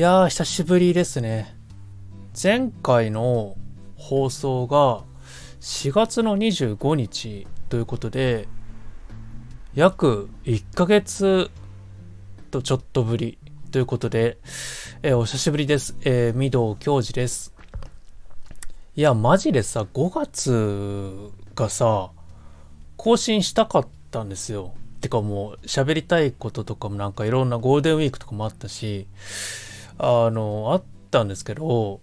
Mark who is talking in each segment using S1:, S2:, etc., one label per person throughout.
S1: やー、久しぶりですね。前回の放送が4月の25日ということで、約1ヶ月とちょっとぶりということで、えー、お久しぶりです。えー、御堂教授です。いや、マジでさ、5月がさ、更新したかったんですよ。てかもう喋りたいこととかもなんかいろんなゴールデンウィークとかもあったし、あの、あったんですけど、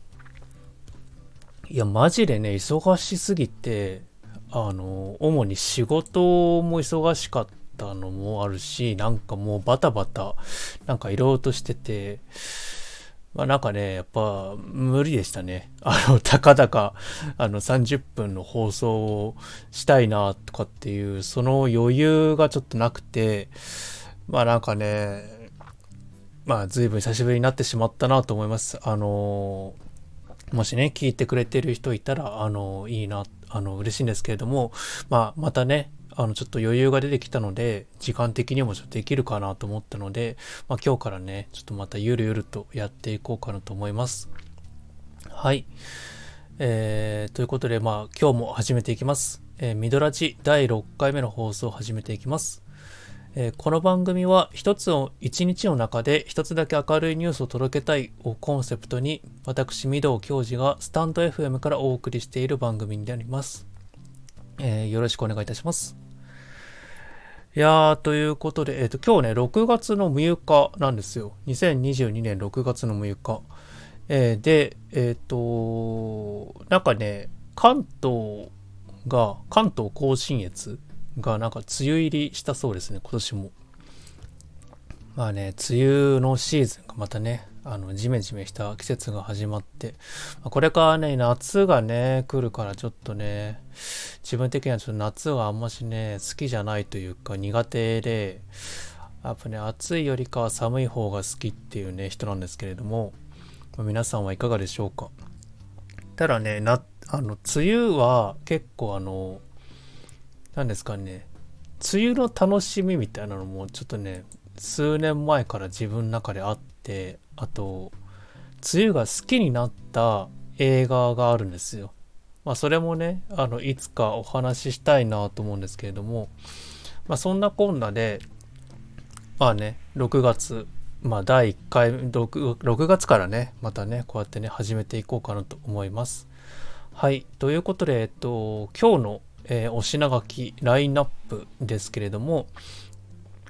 S1: いや、マジでね、忙しすぎて、あの、主に仕事も忙しかったのもあるし、なんかもうバタバタ、なんかいろいろとしてて、まあなんかね、やっぱ無理でしたね。あの、たかだか、あの30分の放送をしたいなとかっていう、その余裕がちょっとなくて、まあなんかね、まあ随分久しぶりになってしまったなと思います。あのもしね、聞いてくれてる人いたら、あのいいな、あの、嬉しいんですけれども、まあまたね、あの、ちょっと余裕が出てきたので、時間的にもちょっとできるかなと思ったので、まあ今日からね、ちょっとまたゆるゆるとやっていこうかなと思います。はい。えー、ということで、まあ今日も始めていきます。えー、ミドラジ第6回目の放送を始めていきます。え、この番組は一つの一日の中で一つだけ明るいニュースを届けたいをコンセプトに私、御堂教授がスタンド FM からお送りしている番組になります。えー、よろしくお願いいたします。いやー、ということで、えっ、ー、と、今日ね、6月の6日なんですよ。2022年6月の6日。えー、で、えっ、と、なんかね、関東が、関東甲信越がなんか梅雨入りしたそうですね、今年も。まあね、梅雨のシーズンがまたね、あの、ジメジメした季節が始まって、これからね、夏がね、来るからちょっとね、自分的にはちょっと夏はあんましね、好きじゃないというか苦手で、やっぱね、暑いよりかは寒い方が好きっていうね、人なんですけれども、皆さんはいかがでしょうか。ただね、な、あの、梅雨は結構あの、何ですかね、梅雨の楽しみみたいなのもちょっとね、数年前から自分の中であって、あと、梅雨が好きになった映画があるんですよ。まあそれもね、あの、いつかお話ししたいなと思うんですけれども、まあそんなこんなで、まあね、6月、まあ第1回6、6月からね、またね、こうやってね、始めていこうかなと思います。はい。ということで、えっと、今日の、えー、お品書き、ラインナップですけれども、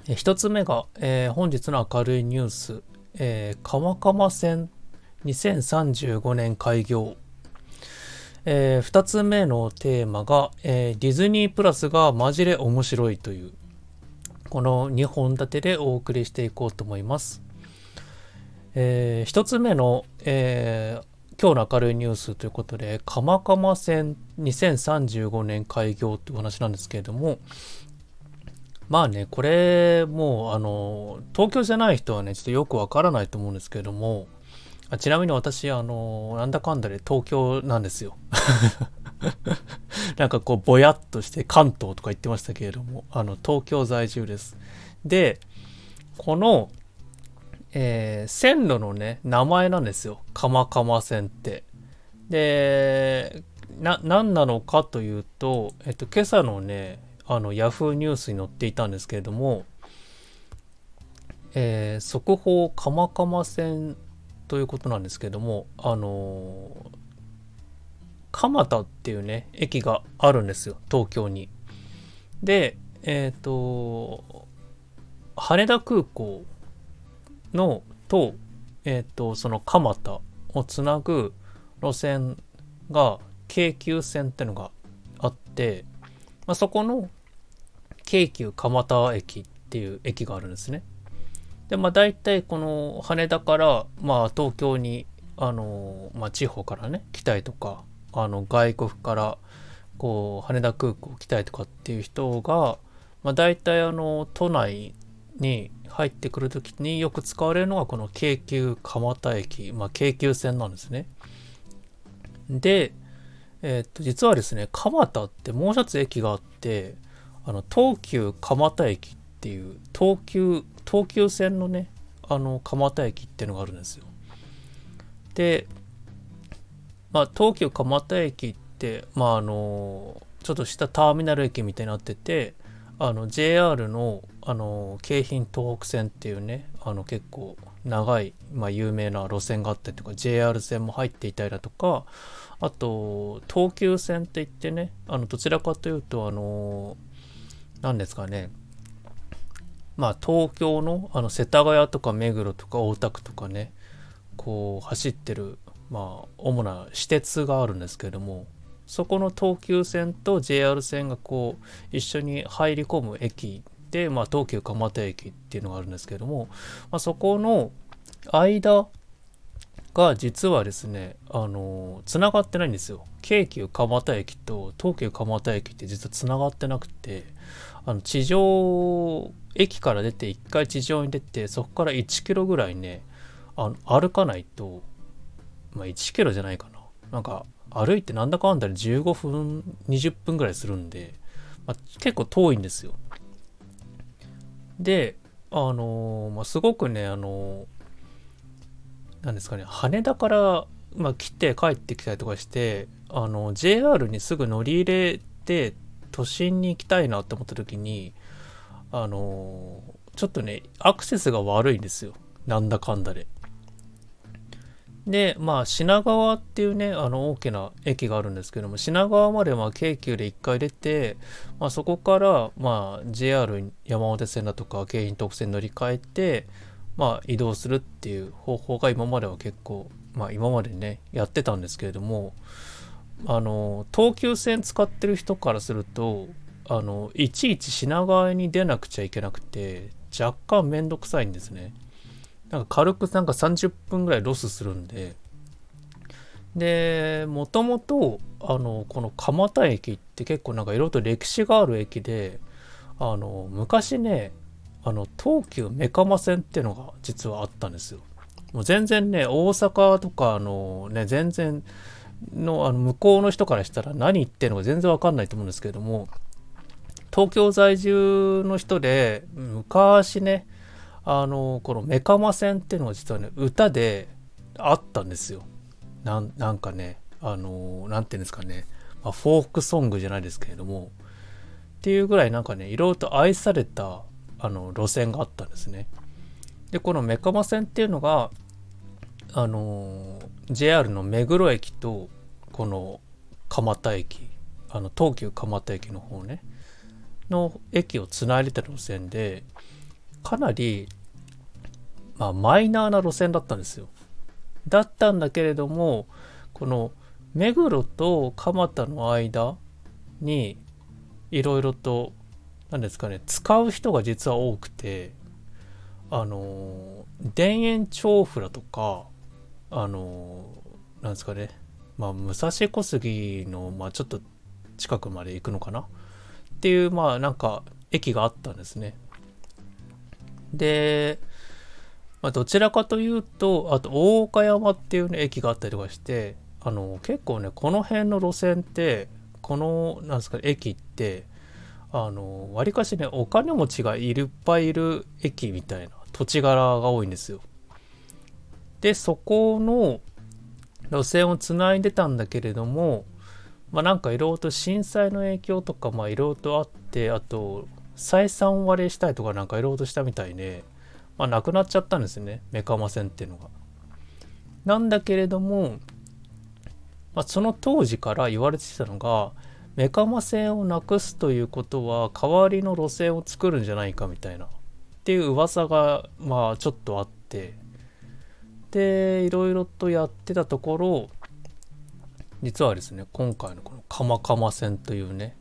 S1: えー、一つ目が、えー、本日の明るいニュース、えー、川鎌線2035年開業。え、2つ目のテーマが、え、ディズニープラスがマジで面白いという、この2本立てでお送りしていこうと思います。え、1つ目の、えー、今日の明るいニュースということで、鎌鎌線2035年開業という話なんですけれども、まあね、これ、もう、あの、東京じゃない人はね、ちょっとよくわからないと思うんですけれども、あちなみに私、あの、なんだかんだで東京なんですよ。なんかこう、ぼやっとして関東とか言ってましたけれども、あの、東京在住です。で、この、えー、線路のね、名前なんですよ。鎌鎌線って。で、な、何なのかというと、えっと、今朝のね、あの、ヤフーニュースに載っていたんですけれども、えー、速報鎌鎌線ということなんですけれども、あのー、蒲田っていうね、駅があるんですよ、東京に。で、えっ、ー、と、羽田空港のと、えっ、ー、と、その蒲田をつなぐ路線が京急線っていうのがあって、まあ、そこの京急蒲田駅っていう駅があるんですね。で、まあ大体この羽田から、まあ東京に、あの、まあ地方からね、来たりとか、あの外国からこう羽田空港来たりとかっていう人が、まあ大体あの都内に入ってくるときによく使われるのがこの京急蒲田駅、まあ京急線なんですね。で、えー、っと、実はですね、蒲田ってもう一つ駅があって、あの東急蒲田駅っていう東急東急線のねあの蒲田駅っていうのがあるんですよで、まあ、東急蒲田駅って、まあ、あのちょっとしたターミナル駅みたいになっててあの JR のあの京浜東北線っていうねあの結構長い、まあ、有名な路線があったりとか JR 線も入っていたりだとかあと東急線って言ってねあのどちらかというとあの何ですかねまあ東京のあの世田谷とか目黒とか大田区とかねこう走ってるまあ主な私鉄があるんですけれどもそこの東急線と JR 線がこう一緒に入り込む駅で、まあ、東急蒲田駅っていうのがあるんですけれども、まあ、そこの間が実はですね、あのつながってないんですよ。京急蒲田駅と東急蒲田駅って実はつながってなくて、あの地上、駅から出て1回地上に出て、そこから1キロぐらいね、あの歩かないと、まあ1キロじゃないかな。なんか歩いてなんだかんだで15分20分ぐらいするんで、まあ、結構遠いんですよであの、まあ、すごくねあの何ですかね羽田から、まあ、来て帰ってきたりとかしてあの JR にすぐ乗り入れて都心に行きたいなって思った時にあの、ちょっとねアクセスが悪いんですよ。なんだかんだで。で、まあ、品川っていうね、あの大きな駅があるんですけども、品川までまあ京急で1回出て、まあ、そこから、まあ、JR 山手線だとか京浜特線乗り換えて、まあ、移動するっていう方法が今までは結構、まあ、今までね、やってたんですけれども、あの、東急線使ってる人からすると、あの、いちいち品川に出なくちゃいけなくて、若干めんどくさいんですね。なんか軽くなんか30分ぐらいロスするんで、で、もともと、あの、この蒲田駅って結構なんかいろいろと歴史がある駅で、あの、昔ね、あの、東急メカマ線っていうのが実はあったんですよ。もう全然ね、大阪とか、のね、全然の、あの、向こうの人からしたら何言ってるのか全然わかんないと思うんですけども、東京在住の人で、昔ね、あのこのメカマ線っていうのが実はね歌であったんですよ。なんかねあの何て言うんですかね、まあ、フォークソングじゃないですけれども。っていうぐらいなんかねいろいろと愛されたあの路線があったんですね。でこのメカマ線っていうのがあの JR の目黒駅とこの蒲田駅あの東急蒲田駅の方ねの駅をつないでた路線でかなりまあ、マイナーな路線だったんですよ。だったんだけれどもこの目黒と蒲田の間にいろいろと何ですかね使う人が実は多くてあの田園調布だとかあのなんですかねまあ武蔵小杉の、まあ、ちょっと近くまで行くのかな？っていうまあなんか駅があったんですね。でまあ、どちらかというとあと大岡山っていう、ね、駅があったりとかしてあの結構ねこの辺の路線ってこのなんですか駅ってあのわりかしねお金持ちがいるっぱいいる駅みたいな土地柄が多いんですよ。でそこの路線をつないでたんだけれどもまあなんかいろいろと震災の影響とかまあいろいろとあってあと採算割れしたりとかなんかいろいろとしたみたいで、まあ、なくなっちゃったんですね。メカマ線っていうのが。なんだけれども、まあ、その当時から言われてたのがメカマ線をなくすということは代わりの路線を作るんじゃないかみたいな。っていう噂がまあちょっとあって。でいろいろとやってたところ実はですね今回のこの鎌鎌線というね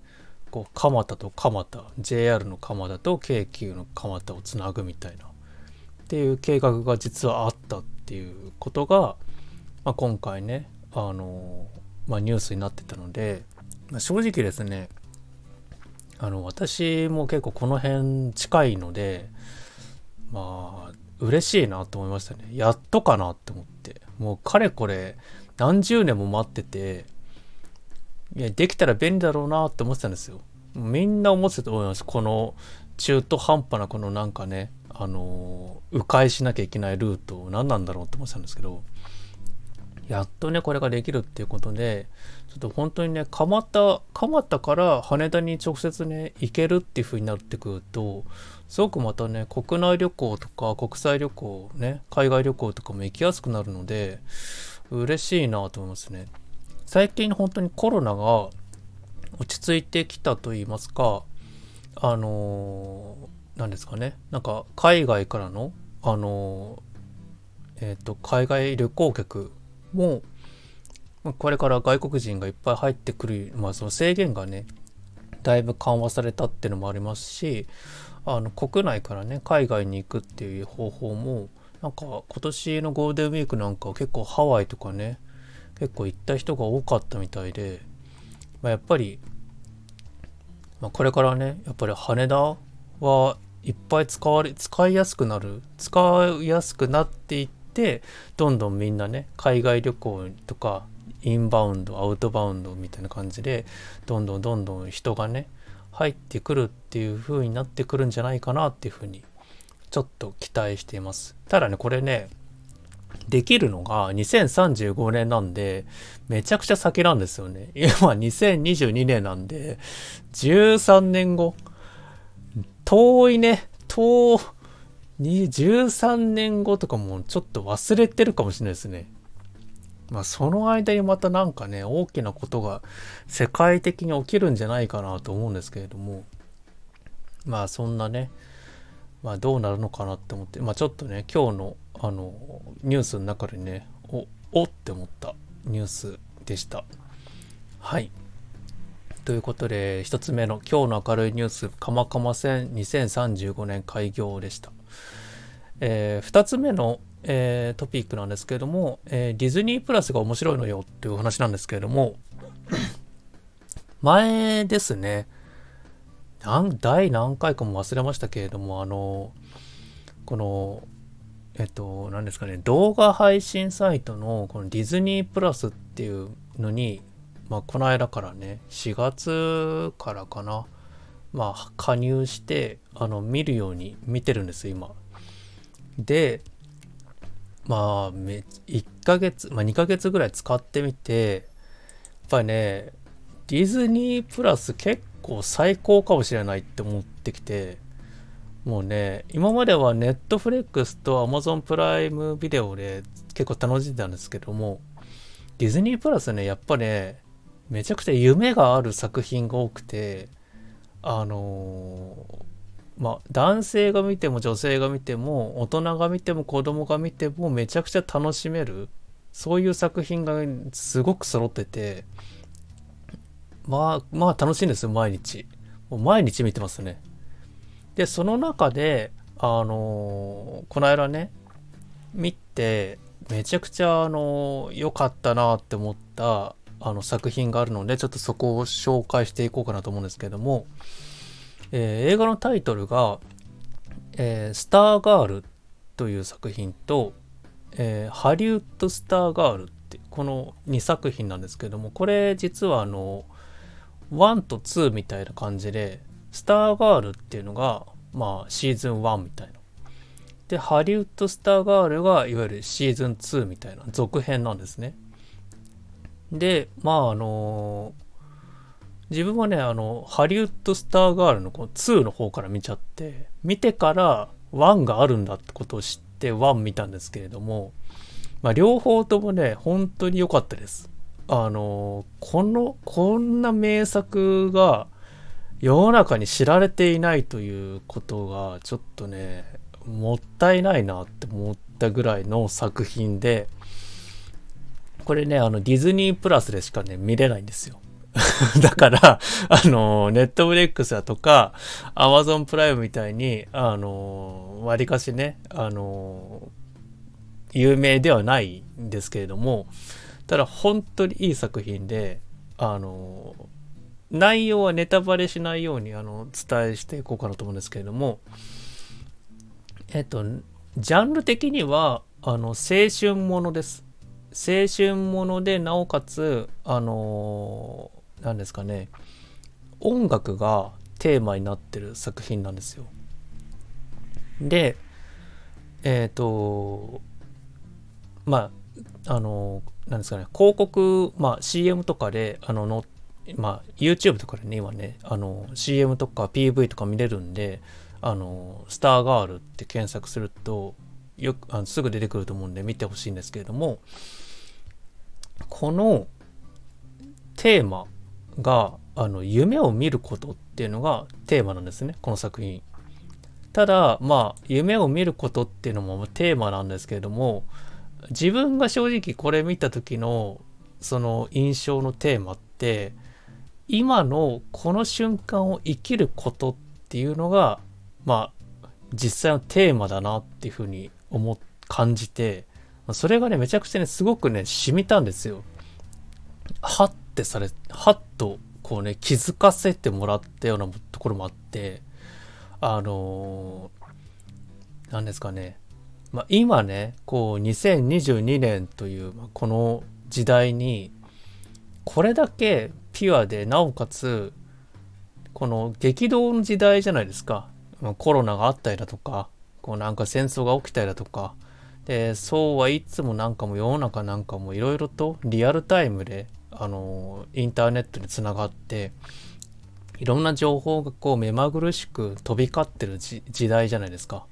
S1: こう蒲田と蒲田 JR の蒲田と京急の蒲田をつなぐみたいな。っていう計画が実はあったっていうことが、まあ、今回ねあの、まあ、ニュースになってたので、まあ、正直ですねあの私も結構この辺近いのでまあ嬉しいなと思いましたね。やっとかなって思って。もうかれこれ何十年も待ってていやできたら便利だろうなって思ってたんですよ。みんな思ってたと思います。この中途半端なこのなんかねあの迂回しなきゃいけないルート何なんだろうって思ってたんですけどやっとね、これができるっていうことで、ちょっと本当にね、蒲田、蒲田から羽田に直接ね、行けるっていう風になってくると、すごくまたね、国内旅行とか国際旅行ね、海外旅行とかも行きやすくなるので、嬉しいなと思いますね。最近本当にコロナが落ち着いてきたと言いますか、あの、なんですかね、なんか海外からの、あの、えっ、ー、と、海外旅行客も、これから外国人がいっぱい入ってくる、まあ、その制限がね、だいぶ緩和されたっていうのもありますし、あの国内からね、海外に行くっていう方法も、なんか今年のゴールデンウィークなんか結構ハワイとかね、結構行った人が多かったみたいで、まあ、やっぱり、まあ、これからね、やっぱり羽田はいっぱい使われ、使いやすくなる、使いやすくなっていって、どんどんみんなね、海外旅行とか、インバウンド、アウトバウンドみたいな感じで、どんどんどんどん人がね、入ってくるっていう風になってくるんじゃないかなっていう風に、ちょっと期待しています。ただね、これね、できるのが2035年なんで、めちゃくちゃ先なんですよね。今2022年なんで、13年後。遠いね。遠、13年後とかもちょっと忘れてるかもしれないですね。まあその間にまたなんかね、大きなことが世界的に起きるんじゃないかなと思うんですけれども、まあそんなね、まあどうなるのかなって思って、まあちょっとね、今日のあのニュースの中でねおおって思ったニュースでした。はい。ということで1つ目の今日の明るいニュース鎌鎌線2035年開業でした、えー、2つ目の、えー、トピックなんですけれども、えー、ディズニープラスが面白いのよっていう話なんですけれども 前ですね何第何回かも忘れましたけれどもあのこのえっと、何ですかね、動画配信サイトのこのディズニープラスっていうのに、まあ、この間からね、4月からかな、まあ、加入して、あの、見るように見てるんです今。で、まあ、め1ヶ月、まあ、2ヶ月ぐらい使ってみて、やっぱりね、ディズニープラス結構最高かもしれないって思ってきて、もうね、今まではネットフレックスと Amazon プライムビデオで結構楽しんでたんですけども、ディズニープラスね、やっぱね、めちゃくちゃ夢がある作品が多くて、あのー、まあ、男性が見ても女性が見ても、大人が見ても子供が見てもめちゃくちゃ楽しめる、そういう作品がすごく揃ってて、まあ、まあ楽しいんですよ、毎日。もう毎日見てますね。で、その中で、あのー、この間ね、見て、めちゃくちゃ、あのー、かったなって思った、あの、作品があるので、ちょっとそこを紹介していこうかなと思うんですけども、えー、映画のタイトルが、えー、スターガールという作品と、えー、ハリウッドスターガールってこの2作品なんですけどもこれ実はあの1と2みたいな感じでスターガールっていうのが、まあ、シーズン1みたいな。で、ハリウッドスターガールが、いわゆるシーズン2みたいな続編なんですね。で、まあ、あの、自分はね、あの、ハリウッドスターガールのこの2の方から見ちゃって、見てから1があるんだってことを知って1見たんですけれども、まあ、両方ともね、本当に良かったです。あの、この、こんな名作が、世の中に知られていないということがちょっとねもったいないなって思ったぐらいの作品でこれねあのディズニープラスでしかね見れないんですよ だからあのネットフレックスだとかアマゾンプライムみたいにあのわりかしねあの有名ではないんですけれどもただ本当にいい作品であの内容はネタバレしないようにあの伝えしていこうかなと思うんですけれども、えっと、ジャンル的にはあの青春ものです。青春ものでなおかつあの何ですかね音楽がテーマになってる作品なんですよ。でえっ、ー、とまああのなんですかね、広告、まあ CM とかで、あの、のまあ YouTube とかでね、今ね、あの、CM とか PV とか見れるんで、あの、スターガールって検索すると、よく、あのすぐ出てくると思うんで見てほしいんですけれども、このテーマが、あの、夢を見ることっていうのがテーマなんですね、この作品。ただ、まあ、夢を見ることっていうのもテーマなんですけれども、自分が正直これ見た時のその印象のテーマって今のこの瞬間を生きることっていうのがまあ実際のテーマだなっていうふうに思感じてそれがねめちゃくちゃねすごくね染みたんですよ。はってされはっとこうね気づかせてもらったようなところもあってあの何、ですかね。まあ、今ねこう2022年という、まあ、この時代にこれだけピュアでなおかつこの激動の時代じゃないですか、まあ、コロナがあったりだとかこうなんか戦争が起きたりだとか。でそうはいつもなんかも世の中なんかもいろいろとリアルタイムであのインターネットにつながっていろんな情報がこう目まぐるしく飛び交ってる時代じゃないですか。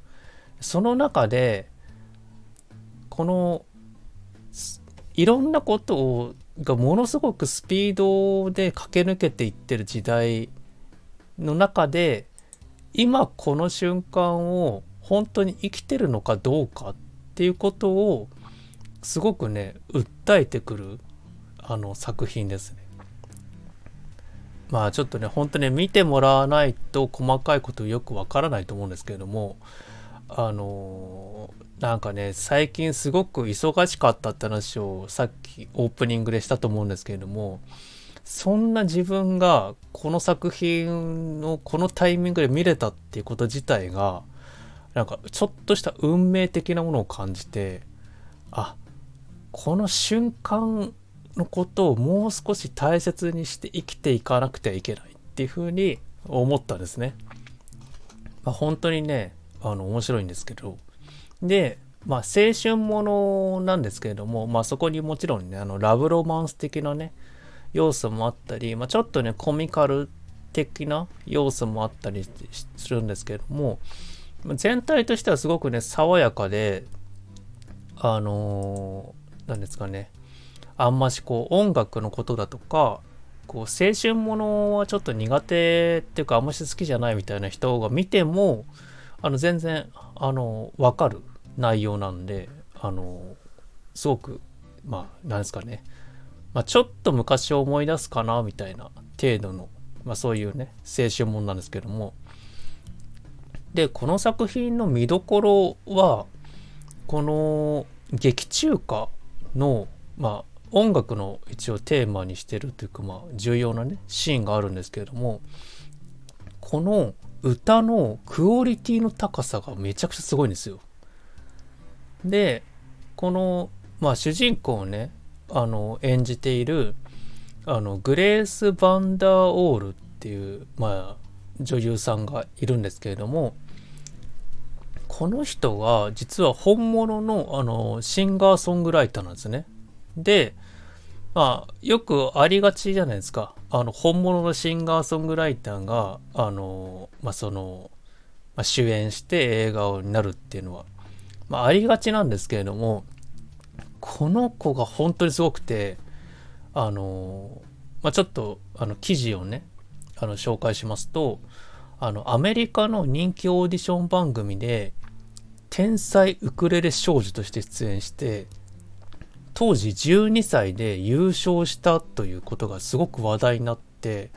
S1: その中でこのいろんなことをがものすごくスピードで駆け抜けていってる時代の中で今この瞬間を本当に生きてるのかどうかっっていうことをすごくね訴えてくるあの作品ですね。まあちょっとね本当ね見てもらわないと細かいことよくわからないと思うんですけれどもあのなんかね最近すごく忙しかったって話をさっきオープニングでしたと思うんですけれどもそんな自分がこの作品のこのタイミングで見れたっていうこと自体がなんかちょっとした運命的なものを感じてあこの瞬間のことをもう少し大切にして生きていかなくてはいけないっていうふうに思ったんですね。まあ、本当にねあの面白いんですけどでまあ青春ものなんですけれどもまあそこにもちろんねあのラブロマンス的なね要素もあったり、まあ、ちょっとねコミカル的な要素もあったりするんですけれども全体としてはすごくね爽やかであの何、ー、ですかね。あんましこう音楽のことだとかこう青春ものはちょっと苦手っていうかあんまし好きじゃないみたいな人が見てもあの全然あの分かる内容なんであのすごくまあなんですかね、まあ、ちょっと昔を思い出すかなみたいな程度の、まあ、そういうね青春もんなんですけども。でこの作品の見どころはこの劇中歌のまあ音楽の一応テーマにしてるというかまあ重要なねシーンがあるんですけれどもこの歌のクオリティの高さがめちゃくちゃすごいんですよ。でこのまあ主人公をねあの演じているあのグレース・バンダーオールっていうまあ女優さんがいるんですけれどもこの人が実は本物のあのシンガーソングライターなんですね。でまあ、よくありがちじゃないですか。あの、本物のシンガーソングライターが、あの、まあ、その、まあ、主演して映画になるっていうのは、まあ、ありがちなんですけれども、この子が本当にすごくて、あの、まあ、ちょっと、あの、記事をね、あの、紹介しますと、あの、アメリカの人気オーディション番組で、天才ウクレレ少女として出演して、当時12歳で優勝したということがすごく話題になって、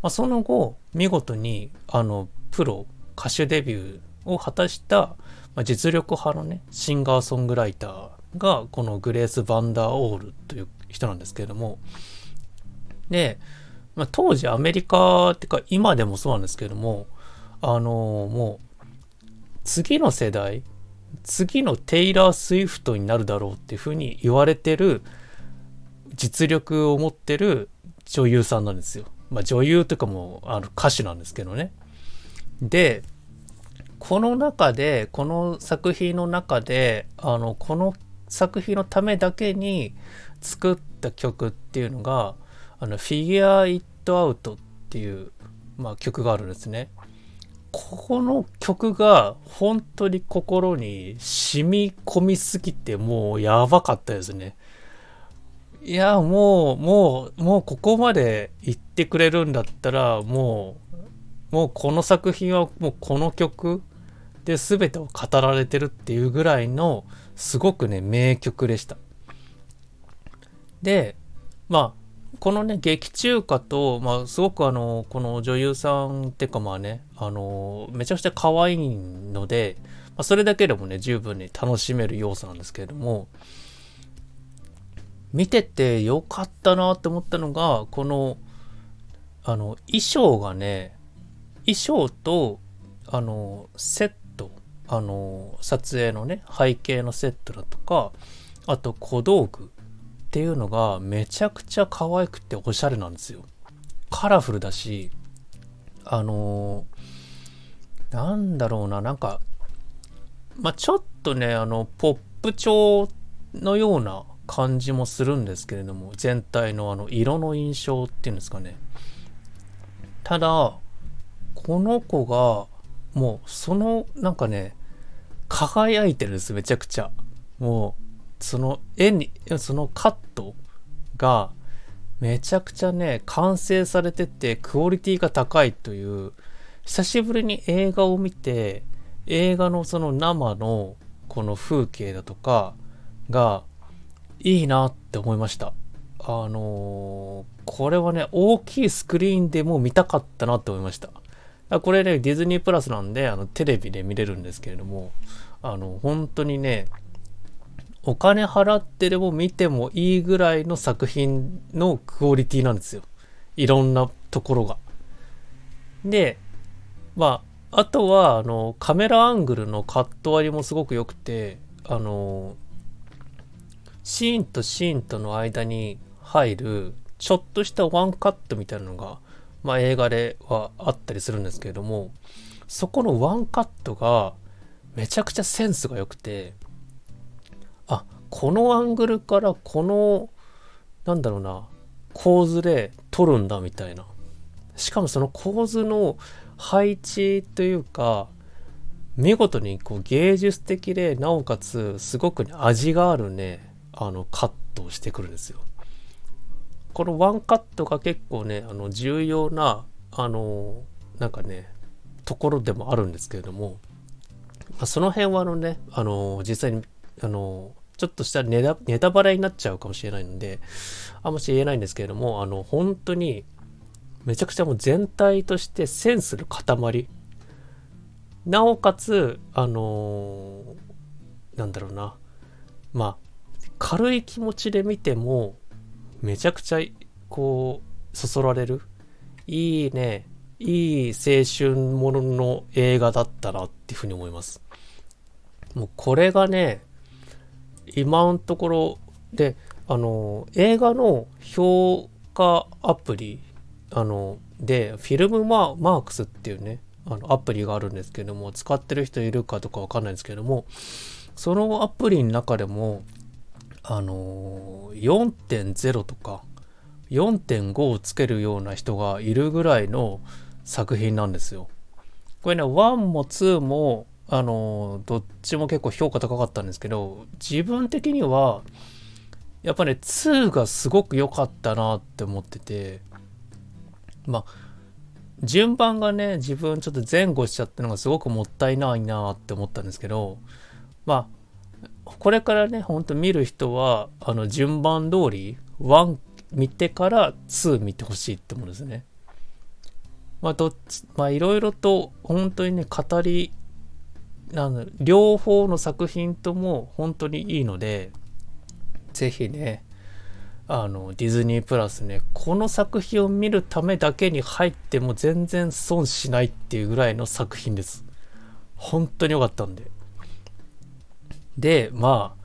S1: まあ、その後見事にあのプロ歌手デビューを果たした、ま、実力派のねシンガーソングライターがこのグレース・バンダーオールという人なんですけれどもで、まあ、当時アメリカっていうか今でもそうなんですけれどもあのもう次の世代次のテイラー・スウィフトになるだろうっていうふうに言われてる実力を持ってる女優さんなんですよ。まあ女優というかもうあの歌手なんですけどね。で、この中で、この作品の中で、あの、この作品のためだけに作った曲っていうのがあの「Figure It Out」っていう、まあ、曲があるんですね。この曲が本当に心に染み込みすぎてもうやばかったですね。いや、もう、もう、もうここまで言ってくれるんだったら、もう、もうこの作品はもうこの曲で全てを語られてるっていうぐらいのすごくね、名曲でした。で、まあ、このね、劇中歌と、まあ、すごくあの、この女優さんっていうかまあね、あの、めちゃくちゃ可愛いので、まあ、それだけでもね、十分に楽しめる要素なんですけれども、見ててよかったなって思ったのが、この、あの、衣装がね、衣装と、あの、セット、あの、撮影のね、背景のセットだとか、あと小道具っていうのがめちゃくちゃ可愛くておしゃれなんですよ。カラフルだし、あの、なんだろうな、なんか、まあ、ちょっとね、あの、ポップ調のような感じもするんですけれども、全体のあの、色の印象っていうんですかね。ただ、この子が、もう、その、なんかね、輝いてるんです、めちゃくちゃ。もう、その絵に、そのカットがめちゃくちゃね、完成されててクオリティが高いという、久しぶりに映画を見て、映画のその生のこの風景だとかがいいなって思いました。あのー、これはね、大きいスクリーンでも見たかったなって思いました。これね、ディズニープラスなんで、あの、テレビで見れるんですけれども、あの、本当にね、お金払ってでも見てもいいぐらいの作品のクオリティなんですよ。いろんなところが。で、まあ、あとは、あの、カメラアングルのカット割りもすごく良くて、あの、シーンとシーンとの間に入る、ちょっとしたワンカットみたいなのが、まあ映画ではあったりするんですけれども、そこのワンカットがめちゃくちゃセンスが良くて、あこのアングルからこの、なんだろうな、構図で撮るんだみたいな。しかもその構図の配置というか、見事にこう芸術的で、なおかつすごく、ね、味があるね、あのカットをしてくるんですよ。このワンカットが結構ね、あの重要な、あの、なんかね、ところでもあるんですけれども、ま、その辺はあのね、あの、実際に、あの、ちょっとしたネタネタバレになっちゃうかもしれないので、あんまし言えないんですけれども、あの、本当に、めちゃくちゃもう全体としてセンスの塊。なおかつ、あのー、なんだろうな。まあ、軽い気持ちで見ても、めちゃくちゃ、こう、そそられる。いいね、いい青春ものの映画だったなっていうふうに思います。もうこれがね、今のところで、あの、映画の評価アプリ、あの、で、フィルムマークスっていうね、あの、アプリがあるんですけども、使ってる人いるかとかわかんないんですけども、そのアプリの中でも、あの、4.0とか、4.5をつけるような人がいるぐらいの作品なんですよ。これね、1も2もあの、どっちも結構評価高かったんですけど、自分的には、やっぱね、2がすごく良かったなって思ってて、まあ、順番がね、自分ちょっと前後しちゃったのがすごくもったいないなって思ったんですけど、まあ、これからね、ほんと見る人は、あの、順番通り、1見てから2見てほしいって思うんですね。まあ、どっち、まあ、いろいろと、本当にね、語りあの両方の作品とも本当にいいので是非ねあのディズニープラスねこの作品を見るためだけに入っても全然損しないっていうぐらいの作品です。本当に良かったんで。でまあ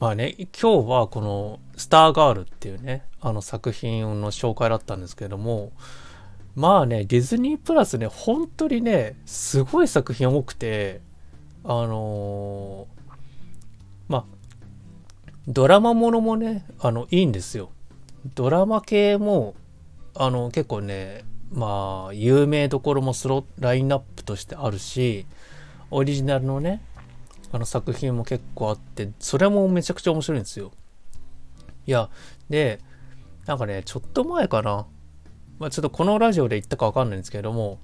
S1: まあね今日はこの「スターガール」っていうねあの作品の紹介だったんですけれどもまあねディズニープラスね本当にねすごい作品多くてあのー、ドラマものもね、あの、いいんですよ。ドラマ系も、あの、結構ね、まあ、有名どころもスロラインナップとしてあるし、オリジナルのね、あの作品も結構あって、それもめちゃくちゃ面白いんですよ。いや、で、なんかね、ちょっと前かな。まあ、ちょっとこのラジオで言ったかわかんないんですけれども、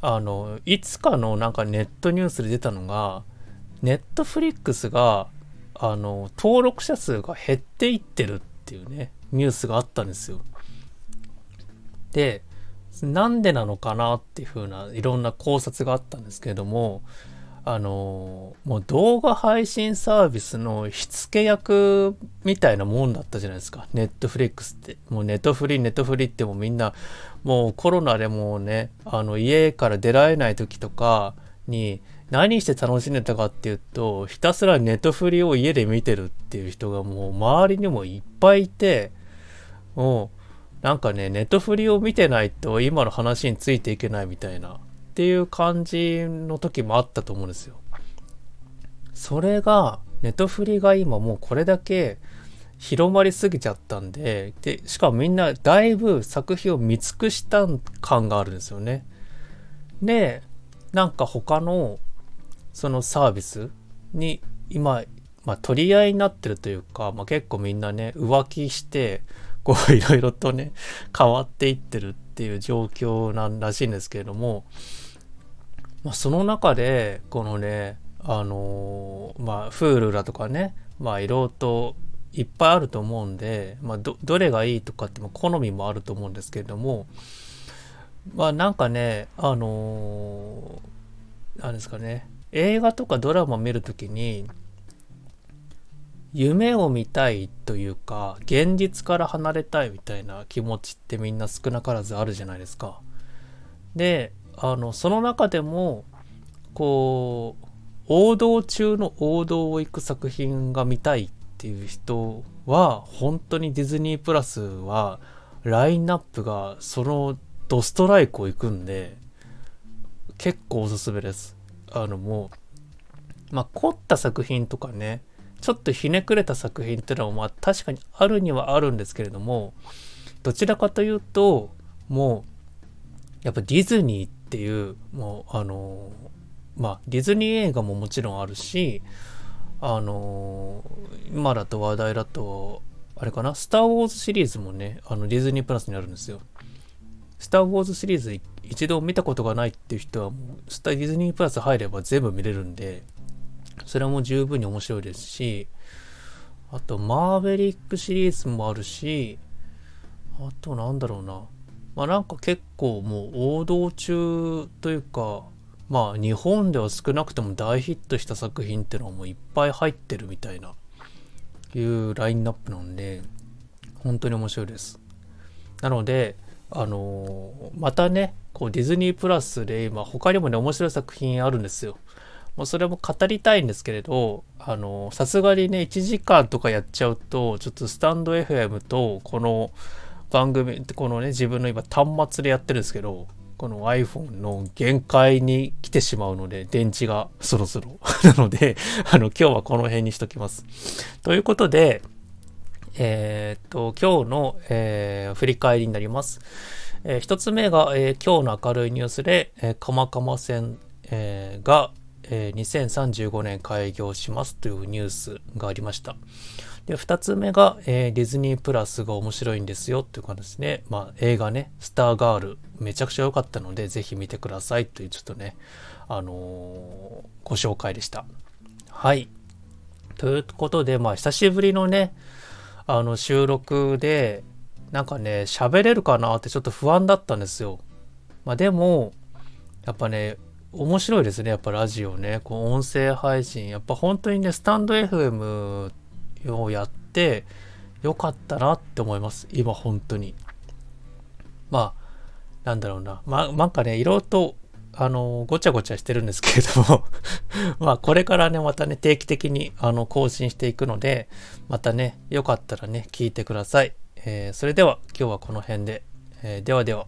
S1: あの、いつかのなんかネットニュースで出たのが、ネットフリックスが、あの、登録者数が減っていってるっていうね、ニュースがあったんですよ。で、なんでなのかなっていう風ないろんな考察があったんですけれども、あのもう動画配信サービスの火付け役みたいなもんだったじゃないですか。ネットフリックスって。もうネットフリー、ネットフリーってもうみんな、もうコロナでもうね、あの家から出られない時とかに何して楽しんでたかっていうと、ひたすらネトフリを家で見てるっていう人がもう周りにもいっぱいいて、もうなんかね、ネトフリを見てないと今の話についていけないみたいなっていう感じの時もあったと思うんですよ。それが、ネトフリが今もうこれだけ広まりすぎちゃったんで、で、しかもみんなだいぶ作品を見尽くした感があるんですよね。で、なんか他のそのサービスに今、まあ、取り合いになってるというか、まあ、結構みんなね浮気してこう いろいろとね変わっていってるっていう状況なんらしいんですけれどもまあ、その中でこのねあのー、まあ Hulu だとかねまあいろいろといっぱいあると思うんで、まあど、どれがいいとかって好みもあると思うんですけれどもまあなんかねあのー、なんですかね映画とかドラマ見るときに夢を見たいというか現実から離れたいみたいな気持ちってみんな少なからずあるじゃないですか。であのその中でもこう王道中の王道を行く作品が見たいっていう人は本当にディズニープラスはラインナップがそのドストライクを行くんで結構おすすめです。あのもうまあ凝った作品とかねちょっとひねくれた作品っていうのはまあ確かにあるにはあるんですけれどもどちらかというともうやっぱディズニーっていうもうあのまあディズニー映画ももちろんあるしあの今だと話題だとあれかなスター・ウォーズシリーズもねあのディズニープラスにあるんですよ。スター・ウォーズシリーズ一度見たことがないっていう人はもうスタディズニープラス入れば全部見れるんでそれも十分に面白いですしあとマーベリックシリーズもあるしあとなんだろうなまあなんか結構もう王道中というかまあ日本では少なくとも大ヒットした作品っていうのはもういっぱい入ってるみたいないうラインナップなんで本当に面白いです。なのであの、またねこうディズニープラスで今他にもね面白い作品あるんですよ。もうそれも語りたいんですけれどあのさすがにね1時間とかやっちゃうとちょっとスタンド FM とこの番組このね自分の今端末でやってるんですけどこの iPhone の限界に来てしまうので電池がそろそろ なのであの今日はこの辺にしときますということでえー、っと今日の、えー、振り返りになります、えー、一つ目が、え今日の明るいニュースで、えー、かまかま線、えが、え2035年開業しますというニュースがありましたで、二つ目が、えー、ディズニープラスが面白いんですよっていう感じですね。まあ、映画ね、スターガール、めちゃくちゃ良かったので、ぜひ見てくださいという、ちょっとね、あのー、ご紹介でした。はい。ということで、まあ、久しぶりのね、あの、収録で、なんかね、喋れるかなってちょっと不安だったんですよ。まあ、でも、やっぱね、面白いですね、やっぱラジオね、こう音声配信。やっぱ本当にね、スタンド FM をやってよかったなって思います。今本当に。まあ、なんだろうな。ま、なんかね、いろいろと、あの、ごちゃごちゃしてるんですけれども まあ、これからね、またね、定期的に、あの、更新していくので、またね、よかったらね、聞いてください。えー、それでは、今日はこの辺で。えー、ではでは。